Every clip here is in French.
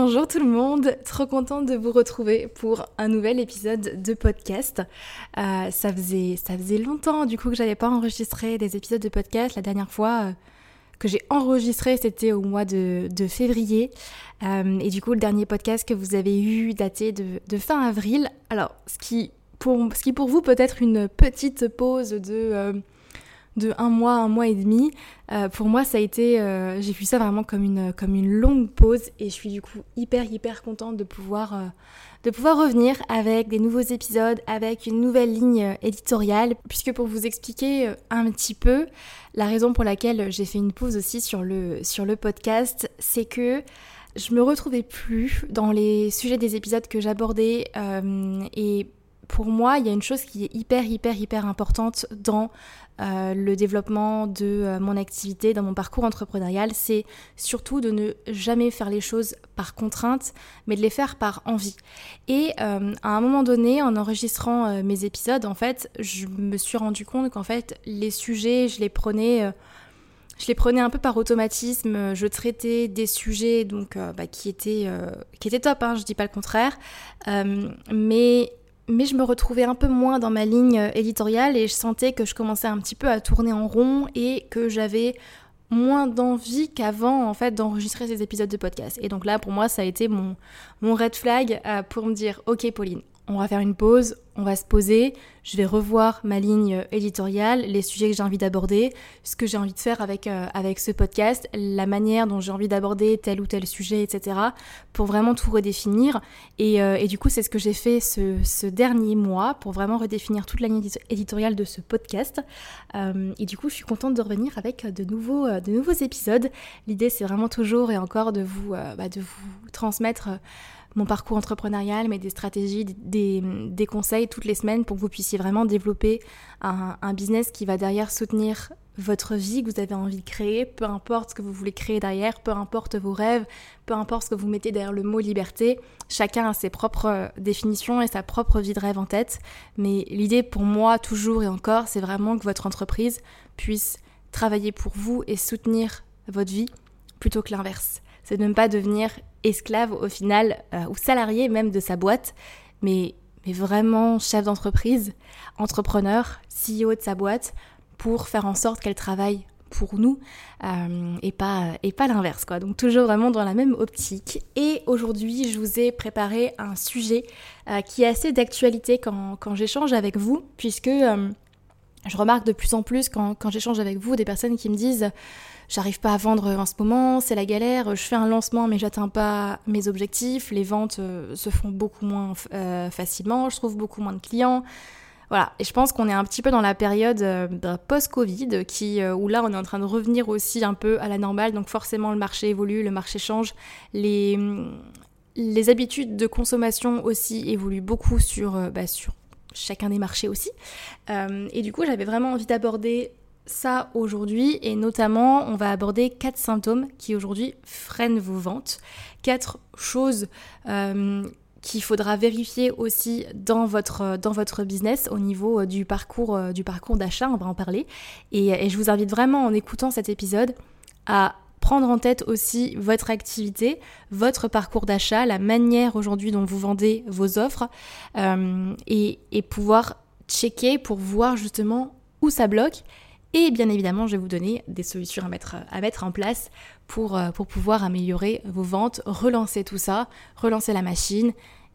Bonjour tout le monde, trop contente de vous retrouver pour un nouvel épisode de podcast. Euh, ça, faisait, ça faisait longtemps du coup que j'avais pas enregistré des épisodes de podcast. La dernière fois euh, que j'ai enregistré c'était au mois de, février. Euh, et du coup le dernier podcast que vous avez eu daté de, fin avril. Alors ce qui pour, ce qui pour vous peut être une petite pause de de un mois, un mois et demi. Euh, pour moi, ça a été, euh, j'ai vu ça vraiment comme une, comme une longue pause et je suis du coup hyper, hyper contente de pouvoir, euh, de pouvoir revenir avec des nouveaux épisodes, avec une nouvelle ligne éditoriale. Puisque pour vous expliquer un petit peu, la raison pour laquelle j'ai fait une pause aussi sur le, sur le podcast, c'est que je me retrouvais plus dans les sujets des épisodes que j'abordais et pour moi, il y a une chose qui est hyper, hyper, hyper importante dans euh, le développement de euh, mon activité, dans mon parcours entrepreneurial, c'est surtout de ne jamais faire les choses par contrainte, mais de les faire par envie. Et euh, à un moment donné, en enregistrant mes épisodes, en fait, je me suis rendu compte qu'en fait, les sujets, je les prenais je les prenais un peu par automatisme, je traitais des sujets donc bah, qui étaient qui étaient top, hein, je dis pas le contraire, mais mais je me retrouvais un peu moins dans ma ligne euh, éditoriale et je sentais que je commençais un petit peu à tourner en rond et que j'avais moins d'envie qu'avant en fait d'enregistrer ces épisodes de podcast. Et donc là pour moi ça a été mon, mon red flag euh, pour me dire ok Pauline, on va faire une pause, on va se poser, je vais revoir ma ligne éditoriale, les sujets que j'ai envie d'aborder, ce que j'ai envie de faire avec, euh, avec ce podcast, la manière dont j'ai envie d'aborder tel ou tel sujet, etc. pour vraiment tout redéfinir. Et, euh, et du coup, c'est ce que j'ai fait ce, ce, dernier mois pour vraiment redéfinir toute la ligne éditoriale de ce podcast. Euh, et du coup, je suis contente de revenir avec de nouveaux, de nouveaux épisodes. L'idée, c'est vraiment toujours et encore de vous, bah, de vous transmettre mon parcours entrepreneurial, mais des stratégies, des, conseils toutes les semaines pour que vous puissiez vraiment développer un, business qui va derrière soutenir votre vie que vous avez envie de créer, peu importe ce que vous voulez créer derrière, peu importe vos rêves, peu importe ce que vous mettez derrière le mot liberté, chacun a ses propres définitions et sa propre vie de rêve en tête. Mais l'idée pour moi, toujours et encore, c'est vraiment que votre entreprise puisse travailler pour vous et soutenir votre vie plutôt que l'inverse. C'est de ne pas devenir esclave au final, euh, ou salarié même de sa boîte, mais, mais vraiment chef d'entreprise, entrepreneur, CEO de sa boîte, pour faire en sorte qu'elle travaille pour nous euh, et pas, et pas l'inverse quoi. Donc toujours vraiment dans la même optique. Et aujourd'hui je vous ai préparé un sujet euh, qui est assez d'actualité quand, quand j'échange avec vous, puisque je remarque de plus en plus quand, j'échange avec vous des personnes qui me disent j'arrive pas à vendre en ce moment, c'est la galère, je fais un lancement mais j'atteins pas mes objectifs, les ventes euh, se font beaucoup moins euh, facilement, je trouve beaucoup moins de clients. Voilà, et je pense qu'on est un petit peu dans la période euh, post-Covid, qui où là on est en train de revenir aussi un peu à la normale, donc forcément le marché évolue, le marché change, les, les habitudes de consommation aussi évoluent beaucoup sur, bah, sur chacun des marchés aussi. et du coup, j'avais vraiment envie d'aborder ça aujourd'hui et notamment on va aborder quatre symptômes qui aujourd'hui freinent vos ventes, quatre choses euh, qu'il faudra vérifier aussi dans votre, dans votre business au niveau euh, du parcours, euh, du parcours d'achat, on va en parler. Et, je vous invite vraiment en écoutant cet épisode à prendre en tête aussi votre activité, votre parcours d'achat, la manière aujourd'hui dont vous vendez vos offres et, et pouvoir checker pour voir justement où ça bloque et bien évidemment, je vais vous donner des solutions à mettre, à mettre en place pour, euh, pour pouvoir améliorer vos ventes, relancer tout ça, relancer la machine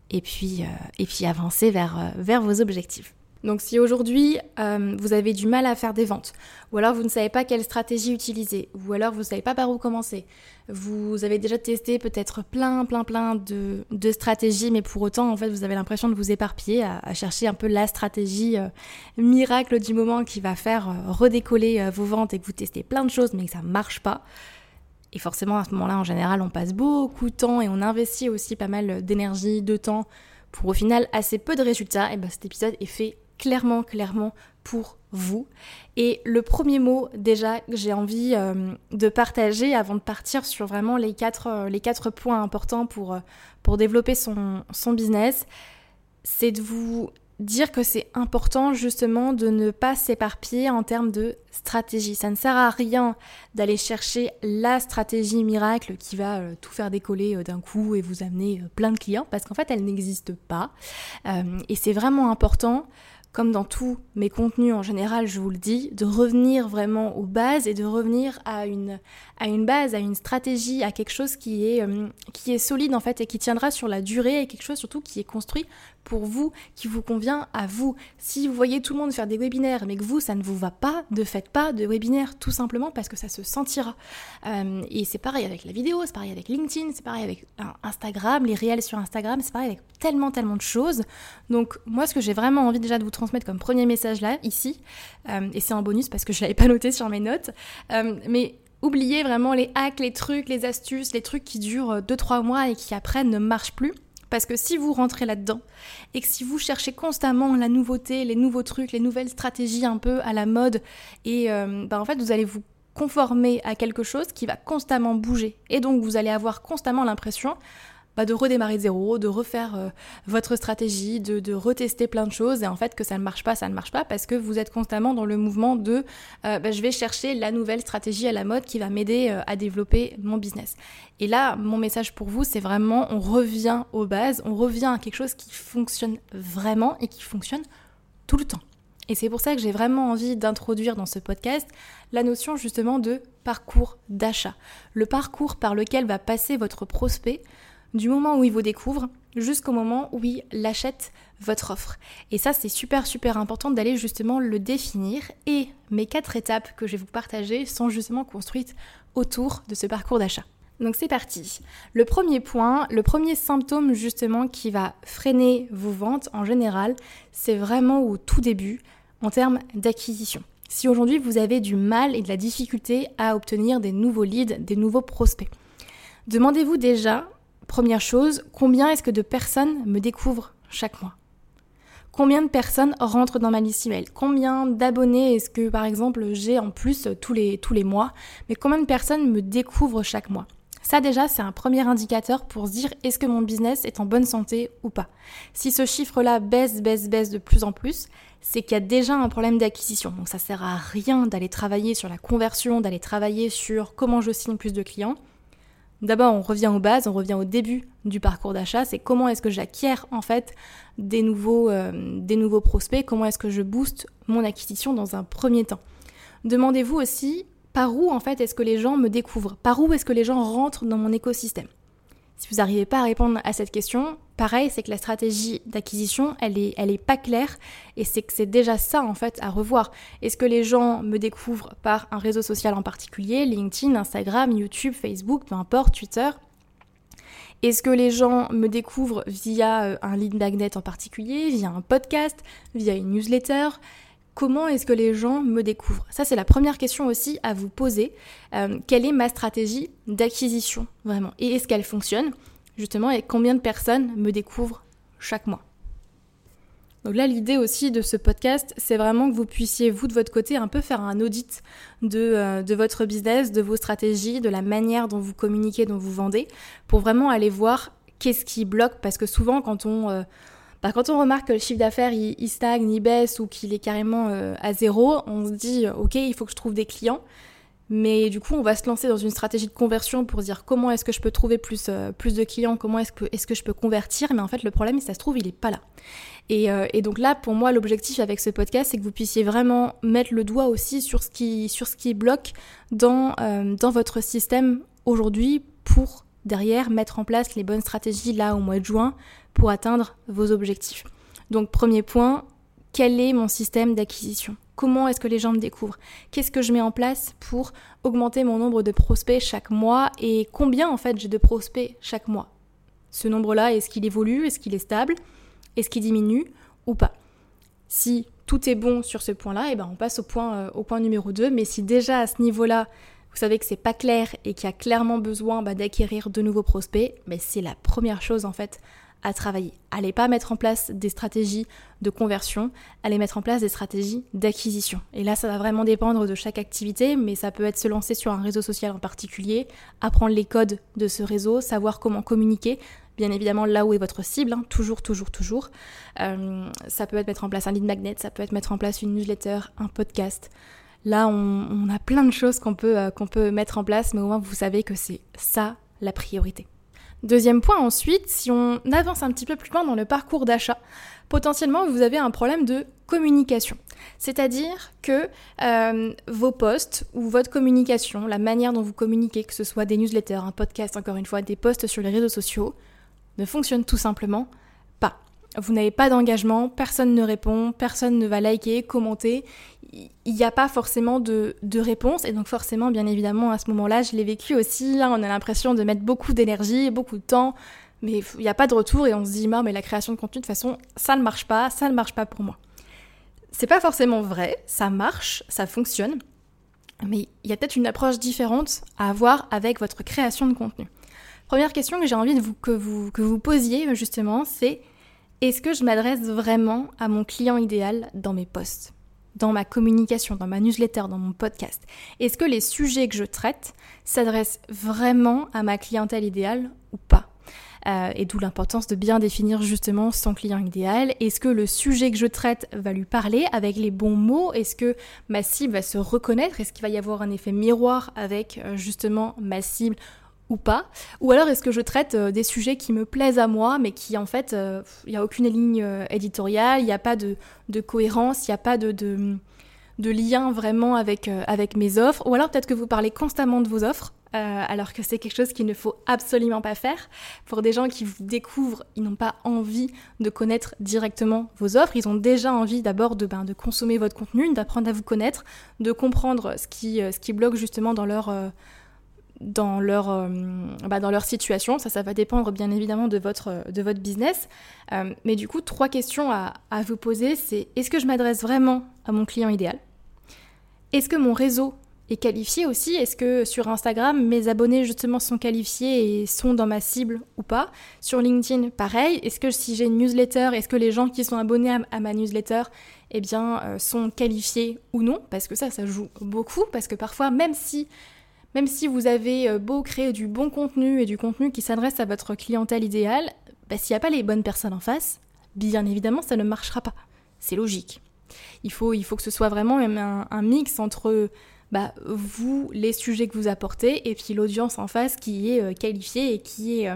et puis, euh, et puis avancer vers, euh, vers vos objectifs. Donc si aujourd'hui euh, vous avez du mal à faire des ventes, ou alors vous ne savez pas quelle stratégie utiliser, ou alors vous ne savez pas par où commencer, vous avez déjà testé peut-être plein plein plein de, stratégies, mais pour autant en fait vous avez l'impression de vous éparpiller à, chercher un peu la stratégie euh, miracle du moment qui va faire euh, redécoller vos ventes et que vous testez plein de choses mais que ça ne marche pas. Et forcément, à ce moment-là, en général, on passe beaucoup de temps et on investit aussi pas mal d'énergie, de temps pour au final assez peu de résultats. Et ben cet épisode est fait clairement, clairement pour vous. Et le premier mot déjà que j'ai envie euh, de partager avant de partir sur vraiment les quatre, euh, les quatre points importants pour, euh, pour développer son, son business, c'est de vous dire que c'est important justement de ne pas s'éparpiller en termes de stratégie. Ça ne sert à rien d'aller chercher la stratégie miracle qui va tout faire décoller d'un coup et vous amener plein de clients parce qu'en fait elle n'existe pas. et c'est vraiment important comme dans tous mes contenus en général, je vous le dis, de revenir vraiment aux bases et de revenir à une, à une base, à une stratégie, à quelque chose qui est, euh, qui est solide en fait et qui tiendra sur la durée et quelque chose surtout qui est construit pour vous, qui vous convient à vous. Si vous voyez tout le monde faire des webinaires mais que vous, ça ne vous va pas, ne faites pas de webinaire tout simplement parce que ça se sentira. Euh, et c'est pareil avec la vidéo, c'est pareil avec LinkedIn, c'est pareil avec euh, Instagram, les réels sur Instagram, c'est pareil avec tellement, tellement de choses. Donc moi, ce que j'ai vraiment envie déjà de vous transmettre comme premier message là, ici, et c'est en bonus parce que je l'avais pas noté sur mes notes, mais Oubliez vraiment les hacks, les trucs, les astuces, les trucs qui durent 2-3 euh, mois et qui après ne marchent plus. Parce que si vous rentrez là-dedans et que si vous cherchez constamment la nouveauté, les nouveaux trucs, les nouvelles stratégies un peu à la mode, et euh, bah, en fait vous allez vous conformer à quelque chose qui va constamment bouger. Et donc vous allez avoir constamment l'impression bah, de redémarrer zéro, de refaire euh, votre stratégie, de, retester plein de choses et en fait que ça ne marche pas, ça ne marche pas parce que vous êtes constamment dans le mouvement de euh, bah, je vais chercher la nouvelle stratégie à la mode qui va m'aider euh, à développer mon business. Et là, mon message pour vous, c'est vraiment on revient aux bases, on revient à quelque chose qui fonctionne vraiment et qui fonctionne tout le temps. Et c'est pour ça que j'ai vraiment envie d'introduire dans ce podcast la notion justement de parcours d'achat. Le parcours par lequel va passer votre prospect du moment où il vous découvre jusqu'au moment où il achète votre offre. Et ça, c'est super, super important d'aller justement le définir. Et mes quatre étapes que je vais vous partager sont justement construites autour de ce parcours d'achat. Donc c'est parti. Le premier point, le premier symptôme justement qui va freiner vos ventes en général, c'est vraiment au tout début en termes d'acquisition. Si aujourd'hui vous avez du mal et de la difficulté à obtenir des nouveaux leads, des nouveaux prospects, demandez-vous déjà Première chose, combien est-ce que de personnes me découvrent chaque mois? Combien de personnes rentrent dans ma liste email? Combien d'abonnés est-ce que par exemple j'ai en plus tous les, mois? Mais combien de personnes me découvrent chaque mois? Ça déjà, c'est un premier indicateur pour se dire est-ce que mon business est en bonne santé ou pas? Si ce chiffre-là baisse, baisse, baisse de plus en plus, c'est qu'il y a déjà un problème d'acquisition. Donc ça sert à rien d'aller travailler sur la conversion, d'aller travailler sur comment je signe plus de clients. D'abord, on revient aux bases, on revient au début du parcours d'achat, c'est comment est-ce que j'acquiers en fait des nouveaux, euh, des nouveaux prospects, comment est-ce que je booste mon acquisition dans un premier temps? Demandez-vous aussi par où en fait est-ce que les gens me découvrent, par où est-ce que les gens rentrent dans mon écosystème? Si vous n'arrivez pas à répondre à cette question, pareil, c'est que la stratégie d'acquisition, elle est, elle est pas claire et c'est que c'est déjà ça en fait à revoir. Est-ce que les gens me découvrent par un réseau social en particulier, LinkedIn, Instagram, YouTube, Facebook, peu importe, Twitter? Est-ce que les gens me découvrent via euh, un lead magnet en particulier, via un podcast, via une newsletter? Comment est-ce que les gens me découvrent? Ça, c'est la première question aussi à vous poser. Euh, quelle est ma stratégie d'acquisition vraiment? Et est-ce qu'elle fonctionne justement Et combien de personnes me découvrent chaque mois? Donc là, l'idée aussi de ce podcast, c'est vraiment que vous puissiez, vous de votre côté, un peu faire un audit de, euh, de votre business, de vos stratégies, de la manière dont vous communiquez, dont vous vendez, pour vraiment aller voir qu'est-ce qui bloque. Parce que souvent, quand on, euh, quand on remarque que le chiffre d'affaires il, stagne, il baisse ou qu'il est carrément euh, à zéro, on se dit ok, il faut que je trouve des clients. Mais du coup, on va se lancer dans une stratégie de conversion pour dire comment est-ce que je peux trouver plus, euh, plus de clients, comment est-ce que, est que je peux convertir. Mais en fait, le problème, ça se trouve, il n'est pas là. Et, euh, et, donc là, pour moi, l'objectif avec ce podcast, c'est que vous puissiez vraiment mettre le doigt aussi sur ce qui, sur ce qui bloque dans, dans votre système aujourd'hui pour derrière mettre en place les bonnes stratégies là au mois de juin pour atteindre vos objectifs. Donc premier point, quel est mon système d'acquisition? Comment est-ce que les gens me découvrent? Qu'est-ce que je mets en place pour augmenter mon nombre de prospects chaque mois et combien en fait j'ai de prospects chaque mois? Ce nombre-là, est-ce qu'il évolue? Est-ce qu'il est stable? Est-ce qu'il diminue ou pas? Si tout est bon sur ce point-là, eh ben on passe au point, euh, au point numéro 2. Mais si déjà à ce niveau-là, vous savez que c'est pas clair et qu'il y a clairement besoin bah, d'acquérir de nouveaux prospects, mais c'est la première chose en fait à travailler. Allez pas mettre en place des stratégies de conversion, allez mettre en place des stratégies d'acquisition. Et là, ça va vraiment dépendre de chaque activité, mais ça peut être se lancer sur un réseau social en particulier, apprendre les codes de ce réseau, savoir comment communiquer. Bien évidemment, là où est votre cible, hein, toujours, toujours, toujours. Euh, ça peut être mettre en place un lead magnet, ça peut être mettre en place une newsletter, un podcast. Là, on, a plein de choses qu'on peut, euh, qu'on peut mettre en place, mais au moins vous savez que c'est ça la priorité. Deuxième point ensuite, si on avance un petit peu plus loin dans le parcours d'achat, potentiellement vous avez un problème de communication. C'est-à-dire que euh, vos posts ou votre communication, la manière dont vous communiquez, que ce soit des newsletters, un podcast, encore une fois, des posts sur les réseaux sociaux, ne fonctionne tout simplement pas. Vous n'avez pas d'engagement, personne ne répond, personne ne va liker, commenter il n'y a pas forcément de, réponse. Et donc forcément, bien évidemment, à ce moment-là, je l'ai vécu aussi. On a l'impression de mettre beaucoup d'énergie, beaucoup de temps, mais il n'y a pas de retour et on se dit, mais la création de contenu, de toute façon, ça ne marche pas, ça ne marche pas pour moi. C'est pas forcément vrai, ça marche, ça fonctionne, mais il y a peut-être une approche différente à avoir avec votre création de contenu. Première question que j'ai envie que, vous, que vous posiez justement, c'est est-ce que je m'adresse vraiment à mon client idéal dans mes posts? Dans ma communication, dans ma newsletter, dans mon podcast. Est-ce que les sujets que je traite s'adressent vraiment à ma clientèle idéale ou pas? Euh, et d'où l'importance de bien définir justement son client idéal. Est-ce que le sujet que je traite va lui parler avec les bons mots? Est-ce que ma cible va se reconnaître? Est-ce qu'il va y avoir un effet miroir avec euh, justement ma cible ou pas. Ou alors est-ce que je traite euh, des sujets qui me plaisent à moi, mais qui en fait, il euh, n'y a aucune ligne euh, éditoriale, il n'y a pas de, cohérence, il n'y a pas de, de, lien vraiment avec, avec mes offres. Ou alors peut-être que vous parlez constamment de vos offres, alors que c'est quelque chose qu'il ne faut absolument pas faire. Pour des gens qui vous découvrent, ils n'ont pas envie de connaître directement vos offres, ils ont déjà envie d'abord de, ben, de consommer votre contenu, d'apprendre à vous connaître, de comprendre ce qui, ce qui bloque justement dans leur dans leur, euh, bah, dans leur situation. Ça, ça va dépendre bien évidemment de votre, de votre business. Euh, mais du coup, trois questions à, vous poser, c'est est-ce que je m'adresse vraiment à mon client idéal? Est-ce que mon réseau est qualifié aussi? Est-ce que sur Instagram, mes abonnés justement sont qualifiés et sont dans ma cible ou pas? Sur LinkedIn, pareil. Est-ce que si j'ai une newsletter, est-ce que les gens qui sont abonnés à, ma newsletter eh bien, euh, sont qualifiés ou non? Parce que ça, ça joue beaucoup. Parce que parfois, même si même si vous avez euh, beau créer du bon contenu et du contenu qui s'adresse à votre clientèle idéale, bah, s'il n'y a pas les bonnes personnes en face, bien évidemment, ça ne marchera pas. C'est logique. Il faut, que ce soit vraiment un, un mix entre bah, vous, les sujets que vous apportez, et puis l'audience en face qui est euh, qualifiée et qui est euh,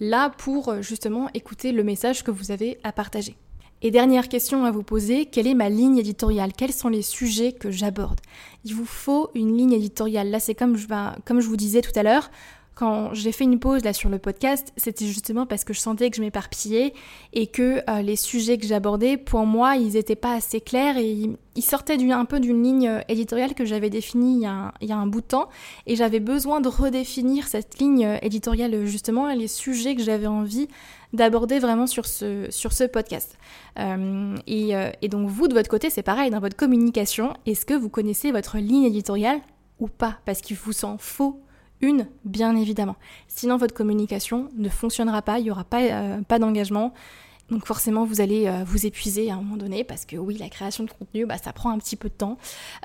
là pour justement écouter le message que vous avez à partager. Et dernière question à vous poser, quelle est ma ligne éditoriale? Quels sont les sujets que j'aborde? Il vous faut une ligne éditoriale. Là, c'est comme je, comme je vous disais tout à l'heure, quand j'ai fait une pause là sur le podcast, c'était justement parce que je sentais que je m'éparpillais et que euh, les sujets que j'abordais, pour moi, ils n'étaient pas assez clairs et ils, sortaient un peu d'une ligne euh, éditoriale que j'avais définie il y, a un, bout de temps et j'avais besoin de redéfinir cette ligne euh, éditoriale justement et les sujets que j'avais envie d'aborder vraiment sur ce, sur ce podcast. et, et donc vous, de votre côté, c'est pareil, dans votre communication, est-ce que vous connaissez votre ligne éditoriale ou pas? Parce qu'il vous en faut une, bien évidemment. Sinon, votre communication ne fonctionnera pas, il n'y aura pas, euh, d'engagement. Donc forcément, vous allez euh, vous épuiser à un moment donné parce que oui, la création de contenu, bah, ça prend un petit peu de temps.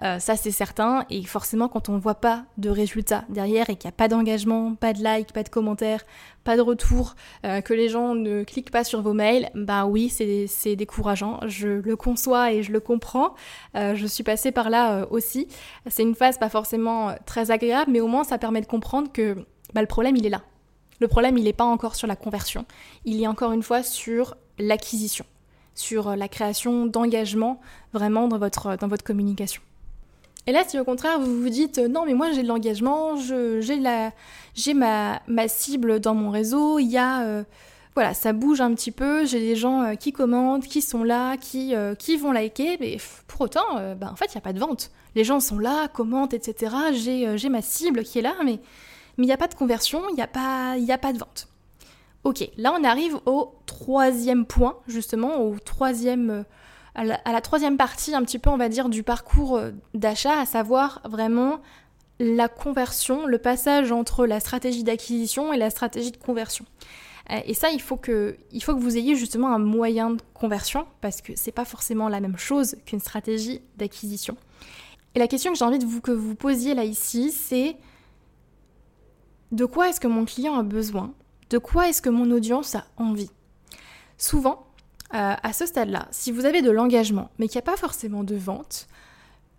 Euh, ça, c'est certain. Et forcément, quand on ne voit pas de résultats derrière et qu'il n'y a pas d'engagement, pas de like, pas de commentaires, pas de retour, euh, que les gens ne cliquent pas sur vos mails, bah oui, c'est décourageant. Je le conçois et je le comprends. je suis passée par là aussi. C'est une phase pas forcément très agréable, mais au moins, ça permet de comprendre que bah, le problème, il est là. Le problème, il n'est pas encore sur la conversion. Il est encore une fois sur l'acquisition, sur euh, la création d'engagement vraiment dans votre, dans votre communication. Et là, si au contraire vous vous dites euh, non mais moi j'ai de l'engagement, j'ai ma, ma cible dans mon réseau, il y a euh, voilà ça bouge un petit peu, j'ai des gens qui commentent, qui sont là, qui, qui vont liker, mais pour autant, bah, en fait il n'y a pas de vente. Les gens sont là, commentent, etc. J'ai ma cible qui est là, mais il n'y a pas de conversion, il n'y a, a pas de vente. Ok, là on arrive au troisième point, justement, au troisième, euh, à la, troisième partie, un petit peu, on va dire, du parcours euh, d'achat, à savoir vraiment la conversion, le passage entre la stratégie d'acquisition et la stratégie de conversion. Euh, et ça, il faut, que, il faut que vous ayez justement un moyen de conversion, parce que c'est pas forcément la même chose qu'une stratégie d'acquisition. Et la question que j'ai envie de vous, que vous posiez là ici, c'est de quoi est-ce que mon client a besoin? De quoi est-ce que mon audience a envie? Souvent, euh, à ce stade-là, si vous avez de l'engagement, mais qu'il n'y a pas forcément de vente,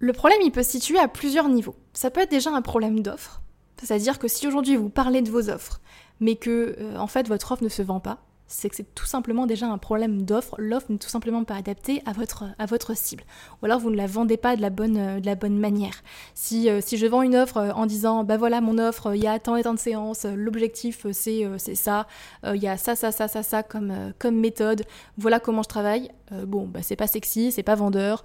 le problème il peut se situer à plusieurs niveaux. Ça peut être déjà un problème d'offre, c'est-à-dire que si aujourd'hui vous parlez de vos offres, mais que euh, en fait votre offre ne se vend pas, c'est que c'est tout simplement déjà un problème d'offre. L'offre n'est tout simplement pas adaptée à votre, à votre cible. Ou alors vous ne la vendez pas de la bonne, euh, de la bonne manière. Si, euh, si je vends une offre en disant, bah voilà mon offre, il y a tant et tant de séances, l'objectif c'est, c'est ça, il y a ça, ça, ça, ça, ça comme, comme méthode, voilà comment je travaille, bon, bah c'est pas sexy, c'est pas vendeur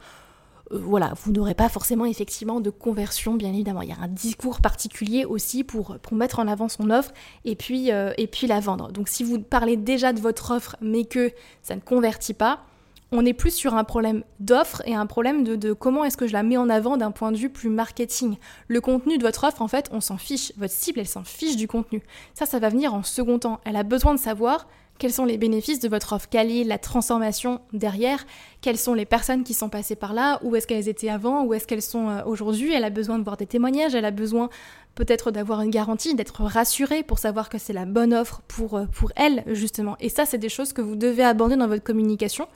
euh, voilà, vous n'aurez pas forcément effectivement de conversion, bien évidemment. Il y a un discours particulier aussi pour, pour mettre en avant son offre et puis, euh, et puis la vendre. Donc si vous parlez déjà de votre offre mais que ça ne convertit pas, on est plus sur un problème d'offre et un problème de, de comment est-ce que je la mets en avant d'un point de vue plus marketing. Le contenu de votre offre, en fait, on s'en fiche. Votre cible, elle s'en fiche du contenu. Ça, ça va venir en second temps. Elle a besoin de savoir quels sont les bénéfices de votre offre, quelle est la transformation derrière, quelles sont les personnes qui sont passées par là, où est-ce qu'elles étaient avant, où est-ce qu'elles sont euh, aujourd'hui, elle a besoin de voir des témoignages, elle a besoin peut-être d'avoir une garantie, d'être rassurée pour savoir que c'est la bonne offre pour, euh, pour elle, justement. Et ça, c'est des choses que vous devez aborder dans votre communication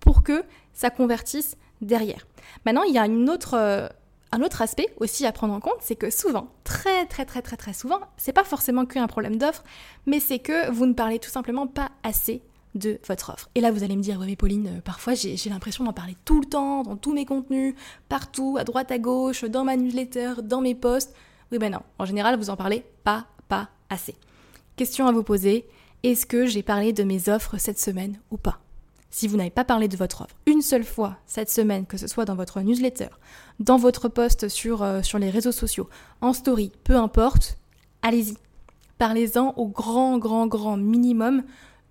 pour que ça convertisse derrière. Maintenant, il y a une autre euh, un autre aspect aussi à prendre en compte, c'est que souvent, très très très très très souvent, c'est pas forcément qu'un problème d'offre, mais c'est que vous ne parlez tout simplement pas assez de votre offre. Et là, vous allez me dire, oui, mais Pauline, euh, parfois j'ai l'impression d'en parler tout le temps, dans tous mes contenus, partout, à droite, à gauche, dans ma newsletter, dans mes posts. Oui, ben non, en général, vous en parlez pas, pas assez. Question à vous poser, est-ce que j'ai parlé de mes offres cette semaine ou pas? Si vous n'avez pas parlé de votre offre une seule fois cette semaine, que ce soit dans votre newsletter, dans votre post sur, euh, sur les réseaux sociaux, en story, peu importe, allez-y. Parlez-en au grand, grand, grand minimum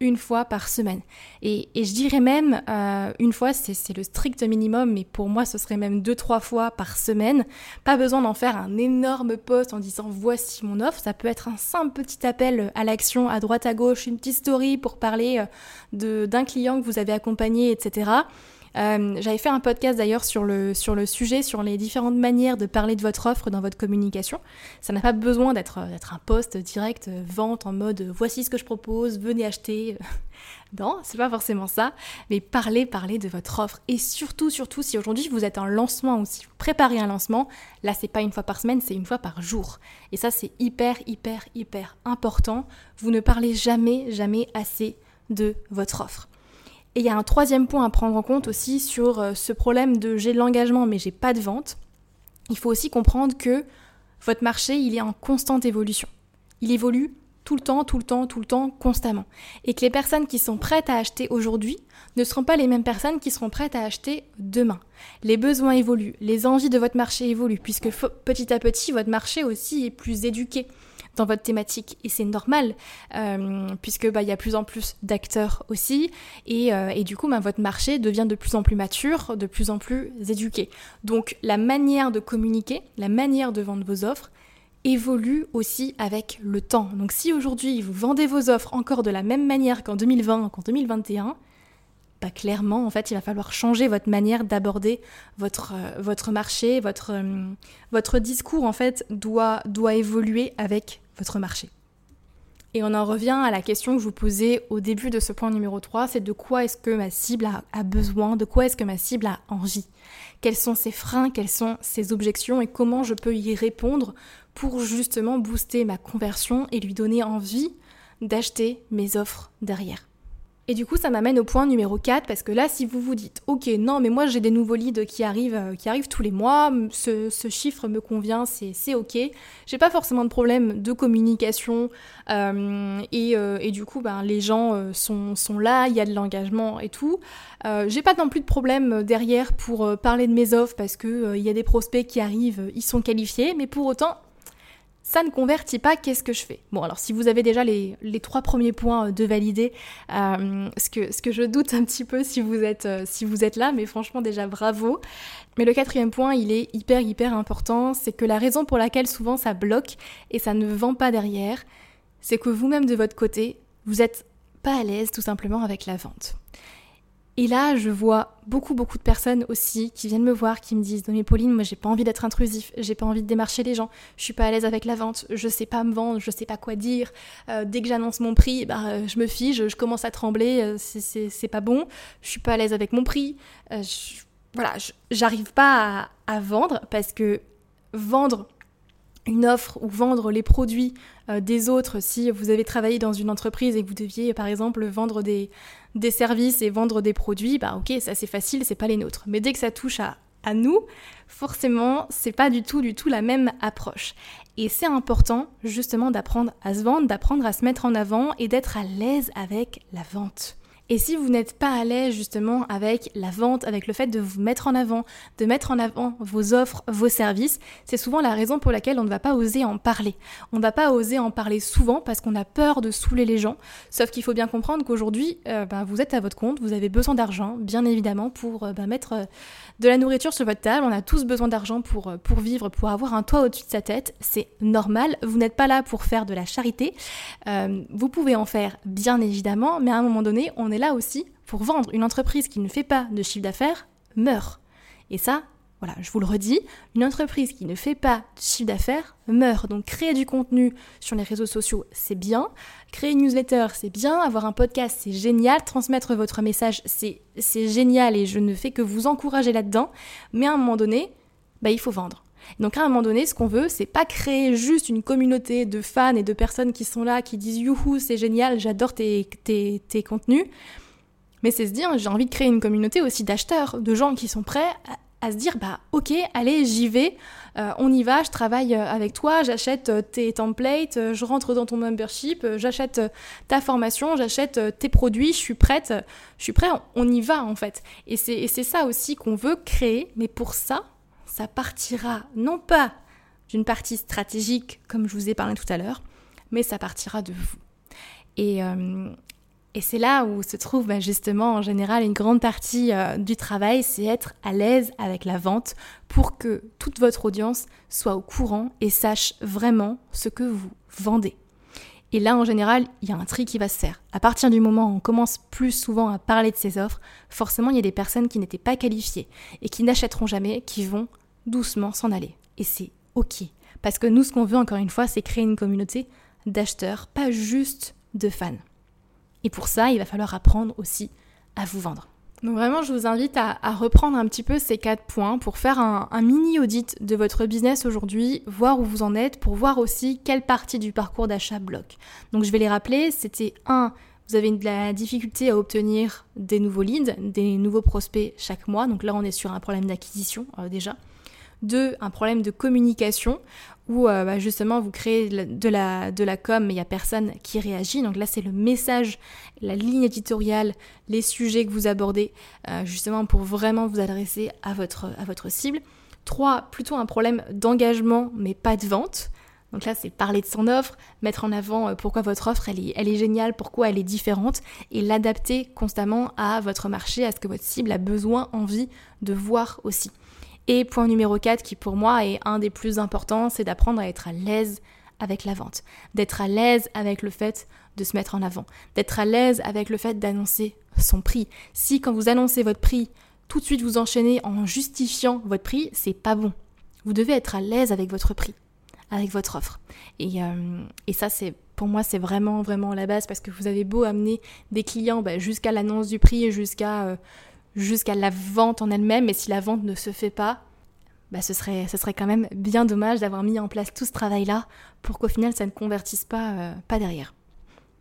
une fois par semaine. Et, je dirais même, euh, une fois, c'est le strict minimum, mais pour moi, ce serait même deux, trois fois par semaine. Pas besoin d'en faire un énorme post en disant voici mon offre. Ça peut être un simple petit appel à l'action à droite à gauche, une petite story pour parler euh, d'un client que vous avez accompagné, etc. Euh, j'avais fait un podcast d'ailleurs sur le, sur le sujet, sur les différentes manières de parler de votre offre dans votre communication. Ça n'a pas besoin d'être un post direct, euh, vente en mode euh, voici ce que je propose, venez acheter. non, c'est pas forcément ça, mais parlez, parlez de votre offre. Et surtout, surtout, si aujourd'hui vous êtes en lancement ou si vous préparez un lancement, là c'est pas une fois par semaine, c'est une fois par jour. Et ça c'est hyper, hyper, hyper important. Vous ne parlez jamais, jamais assez de votre offre. Et il y a un troisième point à prendre en compte aussi sur euh, ce problème de j'ai de l'engagement mais j'ai pas de vente. Il faut aussi comprendre que votre marché, il est en constante évolution. Il évolue tout le temps, tout le temps, tout le temps, constamment. Et que les personnes qui sont prêtes à acheter aujourd'hui ne seront pas les mêmes personnes qui seront prêtes à acheter demain. Les besoins évoluent, les envies de votre marché évoluent, puisque petit à petit, votre marché aussi est plus éduqué dans votre thématique et c'est normal euh, puisque bah y a plus en plus d'acteurs aussi et, euh, et, du coup bah, votre marché devient de plus en plus mature, de plus en plus éduqué. Donc la manière de communiquer, la manière de vendre vos offres évolue aussi avec le temps. Donc si aujourd'hui vous vendez vos offres encore de la même manière qu'en 2020, qu'en 2021, pas clairement, en fait, il va falloir changer votre manière d'aborder votre, euh, votre marché, votre, votre discours, en fait, doit, doit évoluer avec votre marché. Et on en revient à la question que je vous posais au début de ce point numéro 3, c'est de quoi est-ce que ma cible a, besoin, de quoi est-ce que ma cible a envie? Quels sont ses freins, quelles sont ses objections et comment je peux y répondre pour justement booster ma conversion et lui donner envie d'acheter mes offres derrière? Et du coup, ça m'amène au point numéro 4, parce que là, si vous vous dites, ok, non, mais moi j'ai des nouveaux leads qui arrivent, euh, qui arrivent tous les mois, ce, chiffre me convient, c'est ok, j'ai pas forcément de problème de communication, euh, euh, et, du coup, ben, les gens sont, sont, là, il y a de l'engagement et tout. j'ai pas non plus de problème derrière pour parler de mes offres, parce qu'il il y a des prospects qui arrivent, ils sont qualifiés, mais pour autant, ça ne convertit pas, qu'est-ce que je fais? Bon, alors si vous avez déjà les, trois premiers points euh, de valider, euh, ce, que, ce que je doute un petit peu si vous, êtes, euh, si vous êtes là, mais franchement déjà bravo. Mais le quatrième point, il est hyper hyper important, c'est que la raison pour laquelle souvent ça bloque et ça ne vend pas derrière, c'est que vous-même de votre côté, vous n'êtes pas à l'aise tout simplement avec la vente. Et là, je vois beaucoup, beaucoup de personnes aussi qui viennent me voir, qui me disent Non, mais Pauline, moi j'ai pas envie d'être intrusif, j'ai pas envie de démarcher les gens, je suis pas à l'aise avec la vente, je sais pas me vendre, je sais pas quoi dire. Euh, dès que j'annonce mon prix, bah, je me fige, je commence à trembler, euh, c'est pas bon, je suis pas à l'aise avec mon prix. Euh, voilà, j'arrive pas à vendre parce que vendre une offre ou vendre les produits des autres si vous avez travaillé dans une entreprise et que vous deviez par exemple vendre des, des services et vendre des produits, bah ok, ça c'est facile, c'est pas les nôtres. Mais dès que ça touche à, à nous, forcément, c'est pas du tout, du tout la même approche. Et c'est important justement d'apprendre à se vendre, d'apprendre à se mettre en avant et d'être à l'aise avec la vente. Et si vous n'êtes pas à l'aise justement avec la vente, avec le fait de vous mettre en avant, de mettre en avant vos offres, vos services, c'est souvent la raison pour laquelle on ne va pas oser en parler. On ne va pas oser en parler souvent parce qu'on a peur de saouler les gens. Sauf qu'il faut bien comprendre qu'aujourd'hui, euh, ben, vous êtes à votre compte, vous avez besoin d'argent, bien évidemment, pour euh, ben, mettre euh, de la nourriture sur votre table. On a tous besoin d'argent pour, pour vivre, pour avoir un toit au-dessus de sa tête. C'est normal. Vous n'êtes pas là pour faire de la charité. vous pouvez en faire, bien évidemment, mais à un moment donné, on est là aussi pour vendre. Une entreprise qui ne fait pas de chiffre d'affaires meurt. Et ça, voilà, je vous le redis, une entreprise qui ne fait pas de chiffre d'affaires meurt. Donc créer du contenu sur les réseaux sociaux, c'est bien. Créer une newsletter, c'est bien. Avoir un podcast, c'est génial. Transmettre votre message, c'est génial et je ne fais que vous encourager là-dedans. Mais à un moment donné, bah, il faut vendre. Donc à un moment donné, ce qu'on veut, c'est pas créer juste une communauté de fans et de personnes qui sont là, qui disent youhou, c'est génial, j'adore tes, tes, tes, contenus. Mais c'est se dire, j'ai envie de créer une communauté aussi d'acheteurs, de gens qui sont prêts à, se dire, bah ok, allez, j'y vais, euh, on y va, je travaille euh, avec toi, j'achète euh, tes templates, je rentre dans ton membership, j'achète ta formation, j'achète tes produits, je suis prête, je suis prêt, on y va en fait. Et c'est ça aussi qu'on veut créer, mais pour ça, ça partira non pas d'une partie stratégique, comme je vous ai parlé tout à l'heure, mais ça partira de vous. Et, euh, c'est là où se trouve bah, justement en général une grande partie euh, du travail, c'est être à l'aise avec la vente pour que toute votre audience soit au courant et sache vraiment ce que vous vendez. Et là, en général, il y a un tri qui va se faire. À partir du moment où on commence plus souvent à parler de ces offres, forcément, il y a des personnes qui n'étaient pas qualifiées et qui n'achèteront jamais, qui vont doucement s'en aller. Et c'est ok. Parce que nous, ce qu'on veut, encore une fois, c'est créer une communauté d'acheteurs, pas juste de fans. Et pour ça, il va falloir apprendre aussi à vous vendre. Donc vraiment, je vous invite à, reprendre un petit peu ces quatre points pour faire un, mini audit de votre business aujourd'hui, voir où vous en êtes, pour voir aussi quelle partie du parcours d'achat bloque. Donc je vais les rappeler, c'était 1. Vous avez de la difficulté à obtenir des nouveaux leads, des nouveaux prospects chaque mois. Donc là, on est sur un problème d'acquisition euh, déjà. Deux, un problème de communication où euh, bah, justement vous créez de la, de la com mais il n'y a personne qui réagit. Donc là c'est le message, la ligne éditoriale, les sujets que vous abordez euh, justement pour vraiment vous adresser à votre, à votre cible. Trois, plutôt un problème d'engagement mais pas de vente. Donc là, c'est parler de son offre, mettre en avant euh, pourquoi votre offre, elle est, elle est géniale, pourquoi elle est différente, et l'adapter constamment à votre marché, à ce que votre cible a besoin, envie de voir aussi. Et point numéro 4 qui pour moi est un des plus importants, c'est d'apprendre à être à l'aise avec la vente, d'être à l'aise avec le fait de se mettre en avant, d'être à l'aise avec le fait d'annoncer son prix. Si quand vous annoncez votre prix, tout de suite vous enchaînez en justifiant votre prix, c'est pas bon. Vous devez être à l'aise avec votre prix, avec votre offre. Et, euh, et ça, c'est pour moi, c'est vraiment, vraiment la base parce que vous avez beau amener des clients bah, jusqu'à l'annonce du prix, jusqu'à euh, jusqu'à la vente en elle-même, et si la vente ne se fait pas, bah ce, serait, ce serait quand même bien dommage d'avoir mis en place tout ce travail-là pour qu'au final ça ne convertisse pas, euh, pas derrière.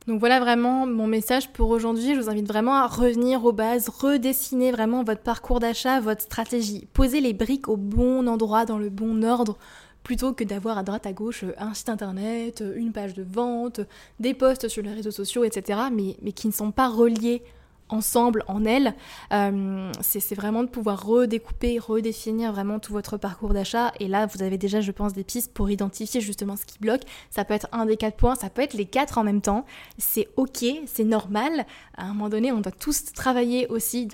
Donc voilà vraiment mon message pour aujourd'hui. Je vous invite vraiment à revenir aux bases, redessiner vraiment votre parcours d'achat, votre stratégie. Poser les briques au bon endroit, dans le bon ordre, plutôt que d'avoir à droite à gauche un site internet, une page de vente, des posts sur les réseaux sociaux, etc. mais, mais qui ne sont pas reliés ensemble en elle. Euh, c'est vraiment de pouvoir redécouper, redéfinir vraiment tout votre parcours d'achat. Et là, vous avez déjà, je pense, des pistes pour identifier justement ce qui bloque. Ça peut être un des quatre points, ça peut être les quatre en même temps. C'est ok, c'est normal. À un moment donné, on doit tous travailler aussi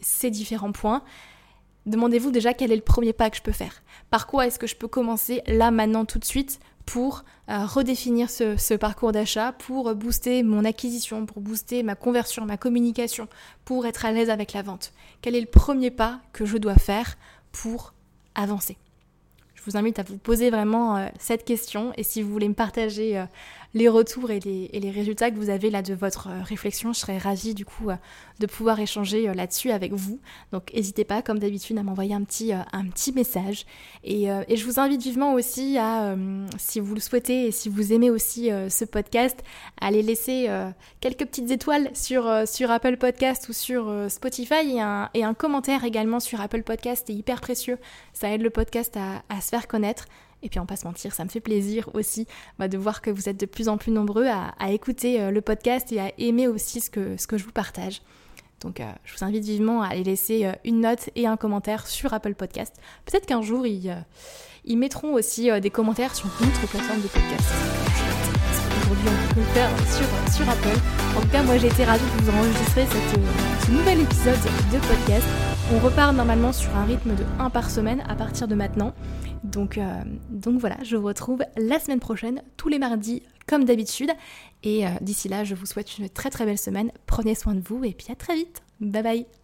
ces différents points. Demandez-vous déjà quel est le premier pas que je peux faire. Par quoi est-ce que je peux commencer là, maintenant, tout de suite? Pour euh, redéfinir ce, parcours d'achat, pour booster mon acquisition, pour booster ma conversion, ma communication, pour être à l'aise avec la vente. Quel est le premier pas que je dois faire pour avancer? Je vous invite à vous poser vraiment euh, cette question et si vous voulez me partager euh, les retours et les, résultats que vous avez là de votre euh, réflexion. Je serais ravie du coup euh, de pouvoir échanger euh, là-dessus avec vous. Donc n'hésitez pas, comme d'habitude, à m'envoyer un petit, message. Et, je vous invite vivement aussi à, si vous le souhaitez et si vous aimez aussi ce podcast, à aller laisser quelques petites étoiles sur, Apple Podcast ou sur Spotify et un, commentaire également sur Apple Podcast. C'est hyper précieux. Ça aide le podcast à se faire connaître. Et puis on pas se mentir, ça me fait plaisir aussi bah, de voir que vous êtes de plus en plus nombreux à, écouter euh, le podcast et à aimer aussi ce que, ce que je vous partage. Donc euh, je vous invite vivement à aller laisser euh, une note et un commentaire sur Apple Podcast. Peut-être qu'un jour ils, mettront aussi des commentaires sur d'autres plateformes de podcast. Aujourd'hui on peut le faire sur, sur Apple. En tout cas moi j'ai été ravie de vous enregistrer ce nouvel épisode de podcast. On repart normalement sur un rythme de 1 par semaine à partir de maintenant. Donc, euh, donc voilà, je vous retrouve la semaine prochaine, tous les mardis, comme d'habitude. Et euh, d'ici là, je vous souhaite une très très belle semaine. Prenez soin de vous et puis à très vite. Bye bye